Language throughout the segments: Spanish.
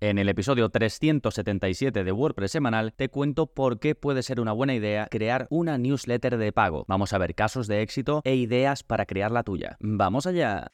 En el episodio 377 de WordPress semanal te cuento por qué puede ser una buena idea crear una newsletter de pago. Vamos a ver casos de éxito e ideas para crear la tuya. ¡Vamos allá!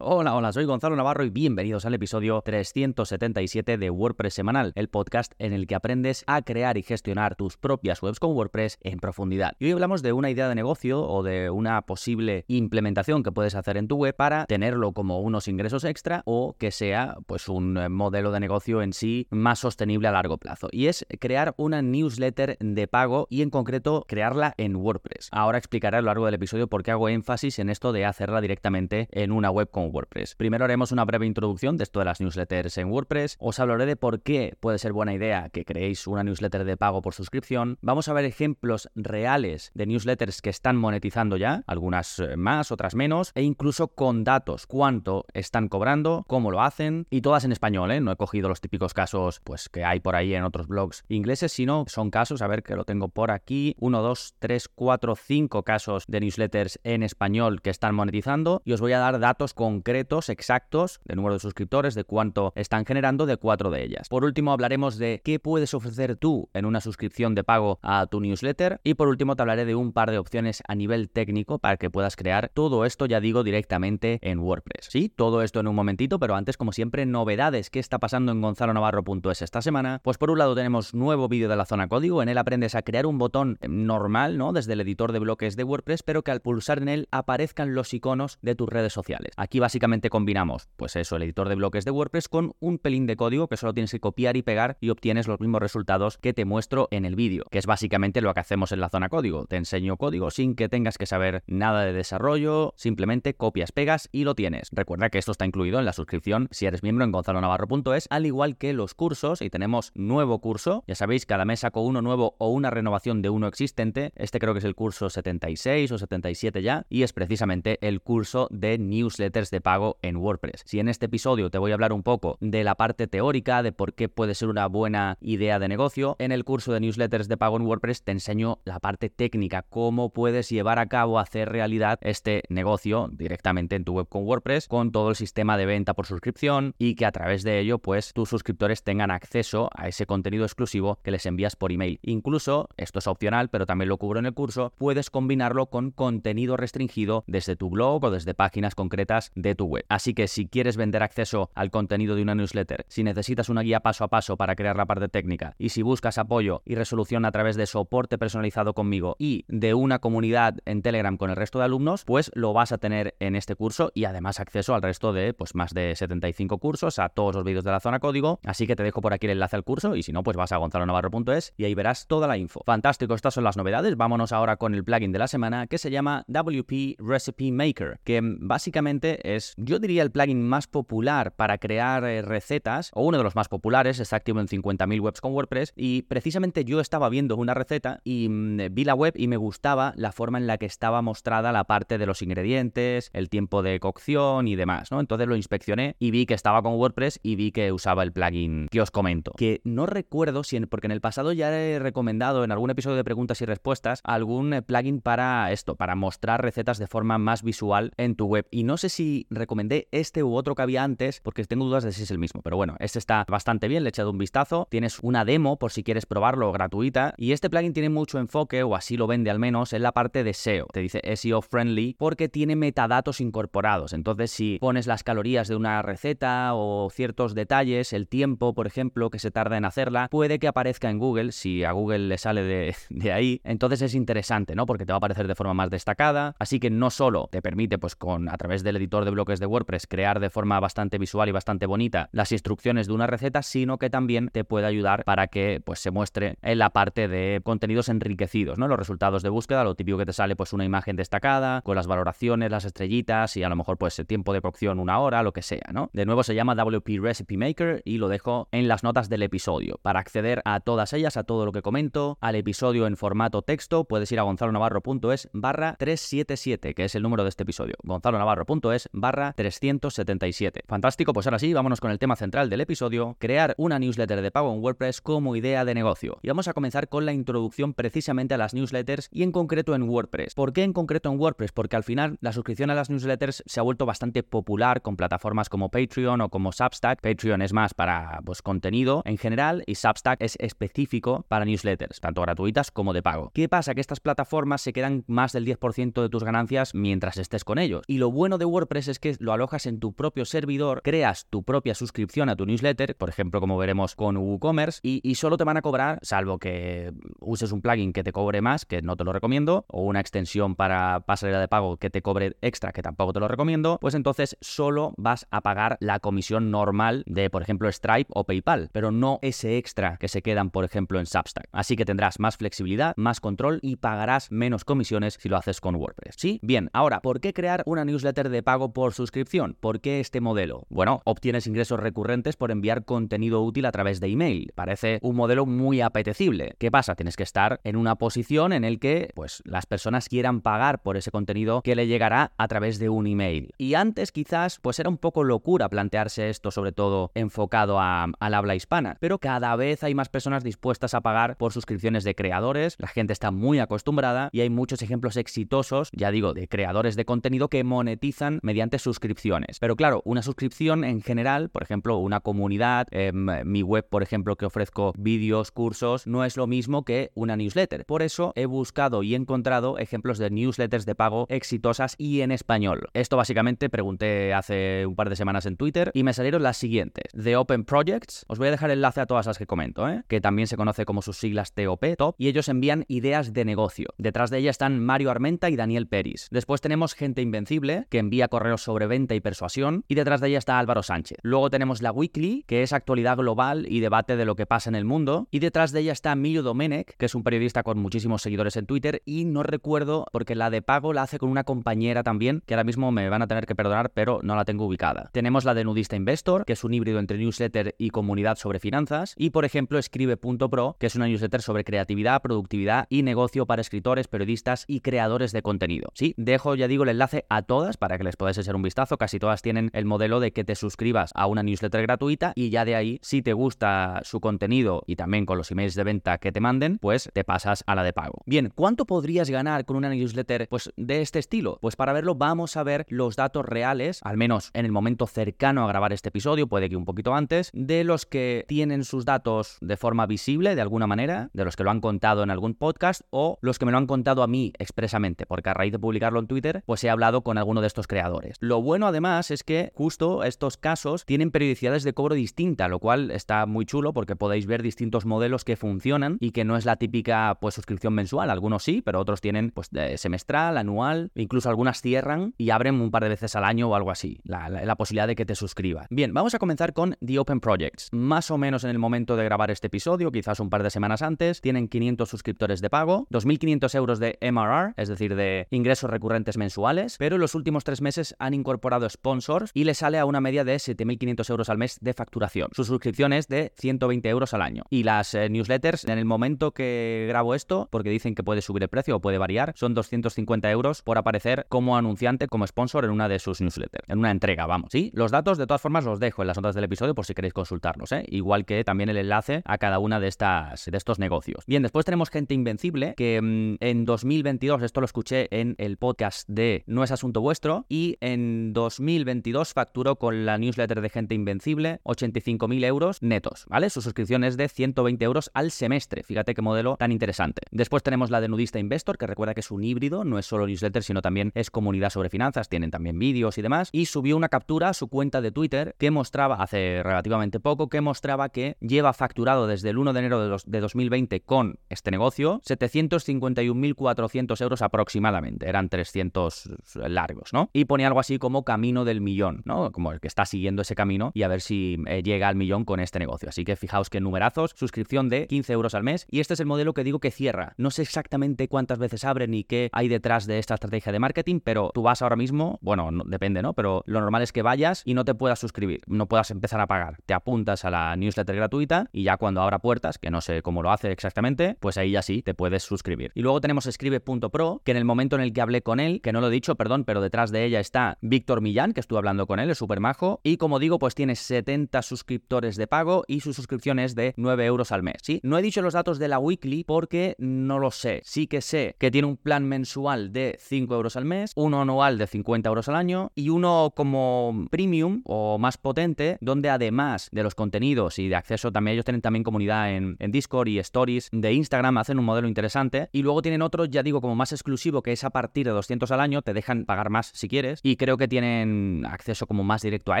Hola, hola, soy Gonzalo Navarro y bienvenidos al episodio 377 de WordPress Semanal, el podcast en el que aprendes a crear y gestionar tus propias webs con WordPress en profundidad. Y hoy hablamos de una idea de negocio o de una posible implementación que puedes hacer en tu web para tenerlo como unos ingresos extra o que sea pues un modelo de negocio en sí más sostenible a largo plazo. Y es crear una newsletter de pago y en concreto crearla en WordPress. Ahora explicaré a lo largo del episodio por qué hago énfasis en esto de hacerla directamente en una web con WordPress. Primero haremos una breve introducción de esto de las newsletters en WordPress. Os hablaré de por qué puede ser buena idea que creéis una newsletter de pago por suscripción. Vamos a ver ejemplos reales de newsletters que están monetizando ya, algunas eh, más, otras menos, e incluso con datos, cuánto están cobrando, cómo lo hacen, y todas en español, ¿eh? No he cogido los típicos casos pues que hay por ahí en otros blogs ingleses, sino son casos, a ver que lo tengo por aquí, 1, 2, 3, 4, 5 casos de newsletters en español que están monetizando y os voy a dar datos con concretos, exactos, de número de suscriptores, de cuánto están generando de cuatro de ellas. Por último, hablaremos de qué puedes ofrecer tú en una suscripción de pago a tu newsletter. Y por último, te hablaré de un par de opciones a nivel técnico para que puedas crear todo esto, ya digo, directamente en WordPress. Sí, todo esto en un momentito, pero antes, como siempre, novedades. ¿Qué está pasando en gonzalonavarro.es esta semana? Pues por un lado tenemos nuevo vídeo de la zona código. En él aprendes a crear un botón normal, ¿no? Desde el editor de bloques de WordPress, pero que al pulsar en él aparezcan los iconos de tus redes sociales. Aquí básicamente combinamos, pues eso, el editor de bloques de WordPress con un pelín de código que solo tienes que copiar y pegar y obtienes los mismos resultados que te muestro en el vídeo, que es básicamente lo que hacemos en la zona código. Te enseño código sin que tengas que saber nada de desarrollo, simplemente copias, pegas y lo tienes. Recuerda que esto está incluido en la suscripción si eres miembro en gonzalonavarro.es, al igual que los cursos, y tenemos nuevo curso, ya sabéis, cada mes saco uno nuevo o una renovación de uno existente, este creo que es el curso 76 o 77 ya, y es precisamente el curso de newsletters de pago en WordPress. Si en este episodio te voy a hablar un poco de la parte teórica, de por qué puede ser una buena idea de negocio, en el curso de newsletters de pago en WordPress te enseño la parte técnica, cómo puedes llevar a cabo, hacer realidad este negocio directamente en tu web con WordPress, con todo el sistema de venta por suscripción y que a través de ello, pues tus suscriptores tengan acceso a ese contenido exclusivo que les envías por email. Incluso, esto es opcional, pero también lo cubro en el curso, puedes combinarlo con contenido restringido desde tu blog o desde páginas concretas de tu web. Así que si quieres vender acceso al contenido de una newsletter, si necesitas una guía paso a paso para crear la parte técnica y si buscas apoyo y resolución a través de soporte personalizado conmigo y de una comunidad en Telegram con el resto de alumnos, pues lo vas a tener en este curso y además acceso al resto de pues más de 75 cursos, a todos los vídeos de la zona código. Así que te dejo por aquí el enlace al curso y si no, pues vas a gonzalonavarro.es y ahí verás toda la info. Fantástico, estas son las novedades. Vámonos ahora con el plugin de la semana que se llama WP Recipe Maker, que básicamente yo diría, el plugin más popular para crear eh, recetas, o uno de los más populares, está activo en 50.000 webs con WordPress, y precisamente yo estaba viendo una receta y mm, vi la web y me gustaba la forma en la que estaba mostrada la parte de los ingredientes, el tiempo de cocción y demás, ¿no? Entonces lo inspeccioné y vi que estaba con WordPress y vi que usaba el plugin que os comento. Que no recuerdo si, porque en el pasado ya he recomendado en algún episodio de preguntas y respuestas algún eh, plugin para esto, para mostrar recetas de forma más visual en tu web. Y no sé si recomendé este u otro que había antes, porque tengo dudas de si es el mismo. Pero bueno, este está bastante bien, le he echado un vistazo. Tienes una demo por si quieres probarlo gratuita. Y este plugin tiene mucho enfoque, o así lo vende al menos, en la parte de SEO. Te dice SEO friendly porque tiene metadatos incorporados. Entonces, si pones las calorías de una receta o ciertos detalles, el tiempo, por ejemplo, que se tarda en hacerla, puede que aparezca en Google. Si a Google le sale de, de ahí, entonces es interesante, ¿no? Porque te va a aparecer de forma más destacada. Así que no solo te permite, pues, con a través del editor de bloques de WordPress, crear de forma bastante visual y bastante bonita las instrucciones de una receta, sino que también te puede ayudar para que pues se muestre en la parte de contenidos enriquecidos, ¿no? Los resultados de búsqueda, lo típico que te sale pues una imagen destacada, con las valoraciones, las estrellitas y a lo mejor pues el tiempo de cocción una hora, lo que sea, ¿no? De nuevo se llama WP Recipe Maker y lo dejo en las notas del episodio. Para acceder a todas ellas, a todo lo que comento, al episodio en formato texto, puedes ir a gonzalonavarro.es barra 377, que es el número de este episodio. gonzalonavarro.es barra barra 377. Fantástico, pues ahora sí, vámonos con el tema central del episodio, crear una newsletter de pago en WordPress como idea de negocio. Y vamos a comenzar con la introducción precisamente a las newsletters y en concreto en WordPress. ¿Por qué en concreto en WordPress? Porque al final la suscripción a las newsletters se ha vuelto bastante popular con plataformas como Patreon o como Substack. Patreon es más para pues, contenido en general y Substack es específico para newsletters, tanto gratuitas como de pago. ¿Qué pasa? Que estas plataformas se quedan más del 10% de tus ganancias mientras estés con ellos. Y lo bueno de WordPress es que lo alojas en tu propio servidor, creas tu propia suscripción a tu newsletter, por ejemplo, como veremos con WooCommerce, y, y solo te van a cobrar, salvo que uses un plugin que te cobre más, que no te lo recomiendo, o una extensión para pasarela de pago que te cobre extra, que tampoco te lo recomiendo, pues entonces solo vas a pagar la comisión normal de, por ejemplo, Stripe o PayPal, pero no ese extra que se quedan, por ejemplo, en Substack. Así que tendrás más flexibilidad, más control y pagarás menos comisiones si lo haces con WordPress. ¿Sí? Bien, ahora, ¿por qué crear una newsletter de pago por suscripción? ¿Por qué este modelo? Bueno, obtienes ingresos recurrentes por enviar contenido útil a través de email. Parece un modelo muy apetecible. ¿Qué pasa? Tienes que estar en una posición en el que pues las personas quieran pagar por ese contenido que le llegará a través de un email. Y antes quizás pues era un poco locura plantearse esto sobre todo enfocado a, al habla hispana, pero cada vez hay más personas dispuestas a pagar por suscripciones de creadores, la gente está muy acostumbrada y hay muchos ejemplos exitosos, ya digo, de creadores de contenido que monetizan mediante suscripciones. Pero claro, una suscripción en general, por ejemplo, una comunidad, em, mi web, por ejemplo, que ofrezco vídeos, cursos, no es lo mismo que una newsletter. Por eso he buscado y encontrado ejemplos de newsletters de pago exitosas y en español. Esto básicamente pregunté hace un par de semanas en Twitter y me salieron las siguientes. The Open Projects, os voy a dejar el enlace a todas las que comento, ¿eh? que también se conoce como sus siglas TOP, Top, y ellos envían ideas de negocio. Detrás de ella están Mario Armenta y Daniel Peris. Después tenemos Gente Invencible, que envía correos sobre venta y persuasión, y detrás de ella está Álvaro Sánchez. Luego tenemos la Weekly, que es actualidad global y debate de lo que pasa en el mundo, y detrás de ella está Emilio Domenech, que es un periodista con muchísimos seguidores en Twitter, y no recuerdo, porque la de pago la hace con una compañera también, que ahora mismo me van a tener que perdonar, pero no la tengo ubicada. Tenemos la de Nudista Investor, que es un híbrido entre newsletter y comunidad sobre finanzas, y por ejemplo Escribe.pro, que es una newsletter sobre creatividad, productividad y negocio para escritores, periodistas y creadores de contenido. Sí, dejo, ya digo, el enlace a todas para que les podáis echar un vistazo, casi todas tienen el modelo de que te suscribas a una newsletter gratuita y ya de ahí, si te gusta su contenido y también con los emails de venta que te manden, pues te pasas a la de pago. Bien, ¿cuánto podrías ganar con una newsletter pues, de este estilo? Pues para verlo vamos a ver los datos reales, al menos en el momento cercano a grabar este episodio, puede que un poquito antes, de los que tienen sus datos de forma visible, de alguna manera, de los que lo han contado en algún podcast o los que me lo han contado a mí expresamente, porque a raíz de publicarlo en Twitter, pues he hablado con alguno de estos creadores. Lo bueno además es que justo estos casos tienen periodicidades de cobro distinta, lo cual está muy chulo porque podéis ver distintos modelos que funcionan y que no es la típica pues suscripción mensual, algunos sí, pero otros tienen pues semestral, anual, incluso algunas cierran y abren un par de veces al año o algo así, la, la, la posibilidad de que te suscribas. Bien, vamos a comenzar con The Open Projects. Más o menos en el momento de grabar este episodio, quizás un par de semanas antes, tienen 500 suscriptores de pago, 2.500 euros de MRR, es decir, de ingresos recurrentes mensuales, pero en los últimos tres meses han incorporado sponsors y les sale a una media de 7.500 euros al mes de facturación. Su suscripción es de 120 euros al año. Y las eh, newsletters, en el momento que grabo esto, porque dicen que puede subir el precio o puede variar, son 250 euros por aparecer como anunciante, como sponsor en una de sus newsletters, en una entrega, vamos. Sí, los datos de todas formas los dejo en las notas del episodio por si queréis consultarlos, ¿eh? igual que también el enlace a cada una de estas de estos negocios. Bien, después tenemos gente invencible que mmm, en 2022 esto lo escuché en el podcast de No es asunto vuestro y en 2022 facturó con la newsletter de gente invencible 85.000 euros netos, ¿vale? Su suscripción es de 120 euros al semestre. Fíjate qué modelo tan interesante. Después tenemos la de Nudista Investor, que recuerda que es un híbrido, no es solo newsletter, sino también es comunidad sobre finanzas, tienen también vídeos y demás. Y subió una captura a su cuenta de Twitter que mostraba, hace relativamente poco, que mostraba que lleva facturado desde el 1 de enero de, los, de 2020 con este negocio 751.400 euros aproximadamente. Eran 300 largos, ¿no? Y ponía algo así como camino del millón, ¿no? Como el que está siguiendo ese camino y a ver si eh, llega al millón con este negocio. Así que fijaos que numerazos, suscripción de 15 euros al mes y este es el modelo que digo que cierra. No sé exactamente cuántas veces abre ni qué hay detrás de esta estrategia de marketing, pero tú vas ahora mismo, bueno, no, depende, ¿no? Pero lo normal es que vayas y no te puedas suscribir, no puedas empezar a pagar. Te apuntas a la newsletter gratuita y ya cuando abra puertas, que no sé cómo lo hace exactamente, pues ahí ya sí te puedes suscribir. Y luego tenemos escribe.pro, que en el momento en el que hablé con él, que no lo he dicho, perdón, pero detrás de ella está Víctor Millán, que estuve hablando con él, es súper majo. Y como digo, pues tiene 70 suscriptores de pago y su suscripción es de 9 euros al mes. ¿sí? No he dicho los datos de la weekly porque no lo sé. Sí que sé que tiene un plan mensual de 5 euros al mes, uno anual de 50 euros al año y uno como premium o más potente, donde además de los contenidos y de acceso, también ellos tienen también comunidad en, Discord y Stories de Instagram, hacen un modelo interesante. Y luego tienen otro, ya digo, como más exclusivo, que es a partir de 200 al año, te dejan pagar más si quieres. Y creo que tienen acceso como más directo a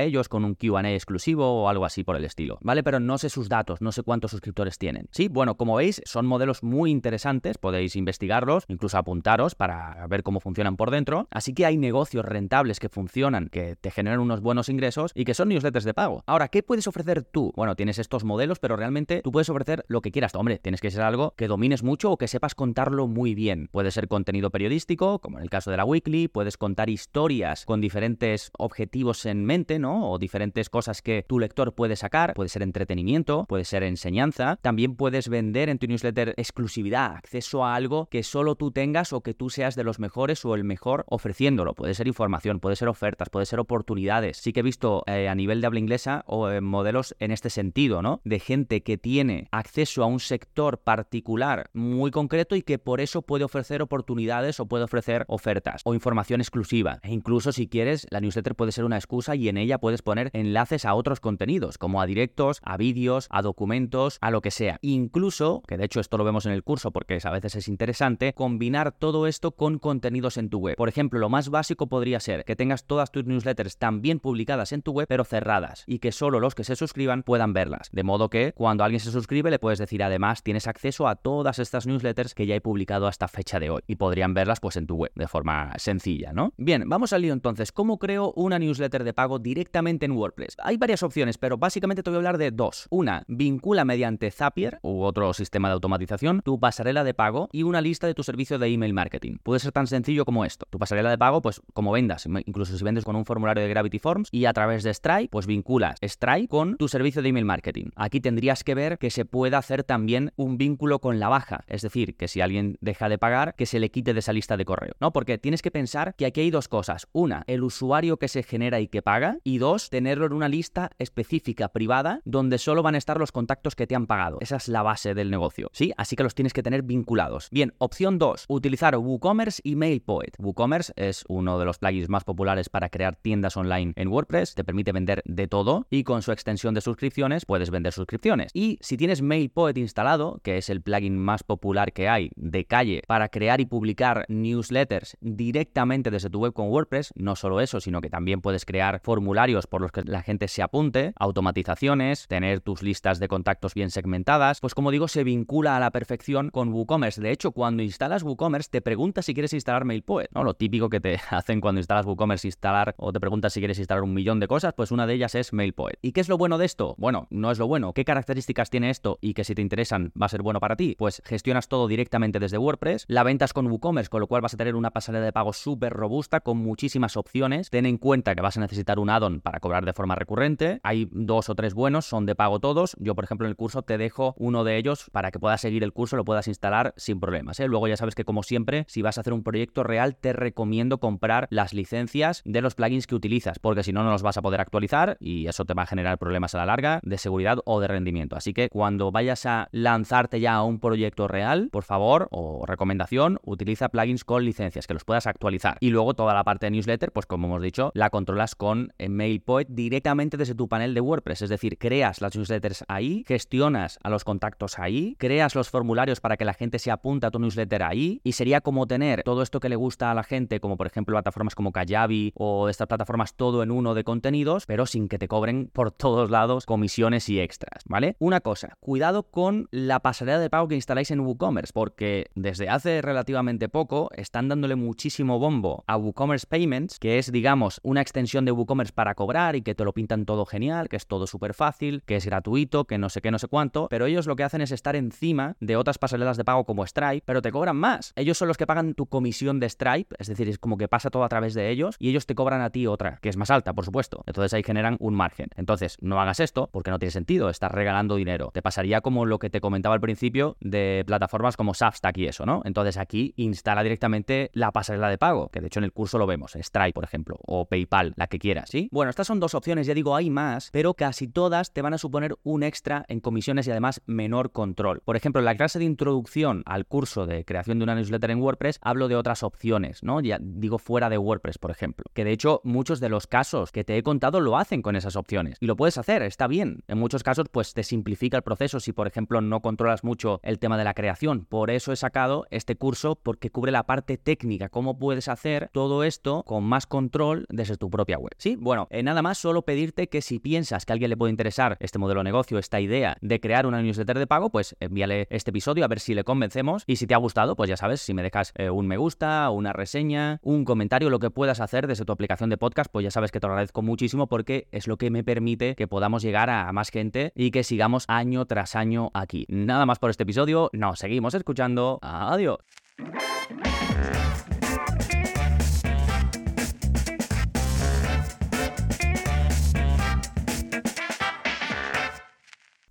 ellos, con un QA exclusivo o algo así por el estilo. ¿Vale? Pero no sé sus datos, no sé cuántos suscriptores tienen. Sí, bueno, como veis, son modelos muy interesantes, podéis investigarlos, incluso apuntaros para ver cómo funcionan por dentro. Así que hay negocios rentables que funcionan, que te generan unos buenos ingresos y que son newsletters de pago. Ahora, ¿qué puedes ofrecer tú? Bueno, tienes estos modelos, pero realmente tú puedes ofrecer lo que quieras. Hombre, tienes que ser algo que domines mucho o que sepas contarlo muy bien. Puede ser contenido periodístico, como en el caso de la Weekly, puedes contar historias diferentes objetivos en mente, ¿no? O diferentes cosas que tu lector puede sacar. Puede ser entretenimiento, puede ser enseñanza. También puedes vender en tu newsletter exclusividad, acceso a algo que solo tú tengas o que tú seas de los mejores o el mejor ofreciéndolo. Puede ser información, puede ser ofertas, puede ser oportunidades. Sí que he visto eh, a nivel de habla inglesa o eh, modelos en este sentido, ¿no? De gente que tiene acceso a un sector particular muy concreto y que por eso puede ofrecer oportunidades o puede ofrecer ofertas o información exclusiva. E incluso si quieres, la newsletter puede ser una excusa y en ella puedes poner enlaces a otros contenidos, como a directos, a vídeos, a documentos, a lo que sea. Incluso, que de hecho esto lo vemos en el curso porque a veces es interesante, combinar todo esto con contenidos en tu web. Por ejemplo, lo más básico podría ser que tengas todas tus newsletters también publicadas en tu web, pero cerradas, y que solo los que se suscriban puedan verlas. De modo que cuando alguien se suscribe le puedes decir además tienes acceso a todas estas newsletters que ya he publicado hasta fecha de hoy y podrían verlas pues en tu web de forma sencilla, ¿no? Bien, vamos al lío entonces. ¿Cómo creo una newsletter de pago directamente en WordPress? Hay varias opciones, pero básicamente te voy a hablar de dos. Una, vincula mediante Zapier u otro sistema de automatización tu pasarela de pago y una lista de tu servicio de email marketing. Puede ser tan sencillo como esto. Tu pasarela de pago, pues como vendas, incluso si vendes con un formulario de Gravity Forms y a través de Stripe, pues vinculas Stripe con tu servicio de email marketing. Aquí tendrías que ver que se pueda hacer también un vínculo con la baja, es decir, que si alguien deja de pagar, que se le quite de esa lista de correo, ¿no? Porque tienes que pensar que aquí hay dos cosas. Una, el usuario que se genera y que paga. Y dos, tenerlo en una lista específica, privada, donde solo van a estar los contactos que te han pagado. Esa es la base del negocio, ¿sí? Así que los tienes que tener vinculados. Bien, opción 2, utilizar WooCommerce y MailPoet. WooCommerce es uno de los plugins más populares para crear tiendas online en WordPress, te permite vender de todo y con su extensión de suscripciones puedes vender suscripciones. Y si tienes MailPoet instalado, que es el plugin más popular que hay de calle para crear y publicar newsletters directamente desde tu web con WordPress, no solo eso, sino que también puedes crear formularios por los que la gente se apunte, automatizaciones, tener tus listas de contactos bien segmentadas, pues como digo, se vincula a la perfección con WooCommerce. De hecho, cuando instalas WooCommerce te pregunta si quieres instalar MailPoet, ¿no? Lo típico que te hacen cuando instalas WooCommerce instalar o te preguntas si quieres instalar un millón de cosas, pues una de ellas es MailPoet. ¿Y qué es lo bueno de esto? Bueno, no es lo bueno. ¿Qué características tiene esto y que si te interesan va a ser bueno para ti? Pues gestionas todo directamente desde WordPress, la ventas con WooCommerce, con lo cual vas a tener una pasarela de pago súper robusta con muchísimas opciones. Ten en cuenta que vas a necesitar un add-on para cobrar de forma recurrente. Hay dos o tres buenos, son de pago todos. Yo, por ejemplo, en el curso te dejo uno de ellos para que puedas seguir el curso, lo puedas instalar sin problemas. ¿eh? Luego ya sabes que como siempre, si vas a hacer un proyecto real, te recomiendo comprar las licencias de los plugins que utilizas, porque si no, no los vas a poder actualizar y eso te va a generar problemas a la larga de seguridad o de rendimiento. Así que cuando vayas a lanzarte ya a un proyecto real, por favor, o recomendación, utiliza plugins con licencias, que los puedas actualizar. Y luego toda la parte de newsletter, pues como hemos dicho, la controlas con MailPoet directamente desde tu panel de WordPress. Es decir, creas las newsletters ahí, gestionas a los contactos ahí, creas los formularios para que la gente se apunte a tu newsletter ahí, y sería como tener todo esto que le gusta a la gente, como por ejemplo plataformas como Kajabi o estas plataformas todo en uno de contenidos, pero sin que te cobren por todos lados comisiones y extras, ¿vale? Una cosa, cuidado con la pasarela de pago que instaláis en WooCommerce, porque desde hace relativamente poco están dándole muchísimo bombo a WooCommerce Payments, que es, digamos, una extensión de WooCommerce para cobrar y que te lo pintan todo genial, que es todo súper fácil, que es gratuito, que no sé qué, no sé cuánto, pero ellos lo que hacen es estar encima de otras pasarelas de pago como Stripe, pero te cobran más. Ellos son los que pagan tu comisión de Stripe, es decir, es como que pasa todo a través de ellos y ellos te cobran a ti otra, que es más alta, por supuesto. Entonces ahí generan un margen. Entonces, no hagas esto porque no tiene sentido, estás regalando dinero. Te pasaría como lo que te comentaba al principio de plataformas como Substack y eso, ¿no? Entonces aquí instala directamente la pasarela de pago, que de hecho en el curso lo vemos, Stripe por ejemplo, o PayPal, la que quieras, ¿sí? Bueno, estas son dos opciones, ya digo, hay más, pero casi todas te van a suponer un extra en comisiones y además menor control. Por ejemplo, en la clase de introducción al curso de creación de una newsletter en WordPress, hablo de otras opciones, ¿no? Ya digo fuera de WordPress, por ejemplo. Que de hecho, muchos de los casos que te he contado lo hacen con esas opciones. Y lo puedes hacer, está bien. En muchos casos, pues te simplifica el proceso si, por ejemplo, no controlas mucho el tema de la creación. Por eso he sacado este curso porque cubre la parte técnica, cómo puedes hacer todo esto más control desde tu propia web. Sí, bueno, eh, nada más solo pedirte que si piensas que a alguien le puede interesar este modelo de negocio, esta idea de crear una newsletter de pago, pues envíale este episodio a ver si le convencemos. Y si te ha gustado, pues ya sabes, si me dejas eh, un me gusta, una reseña, un comentario, lo que puedas hacer desde tu aplicación de podcast, pues ya sabes que te lo agradezco muchísimo porque es lo que me permite que podamos llegar a más gente y que sigamos año tras año aquí. Nada más por este episodio, nos seguimos escuchando. Adiós.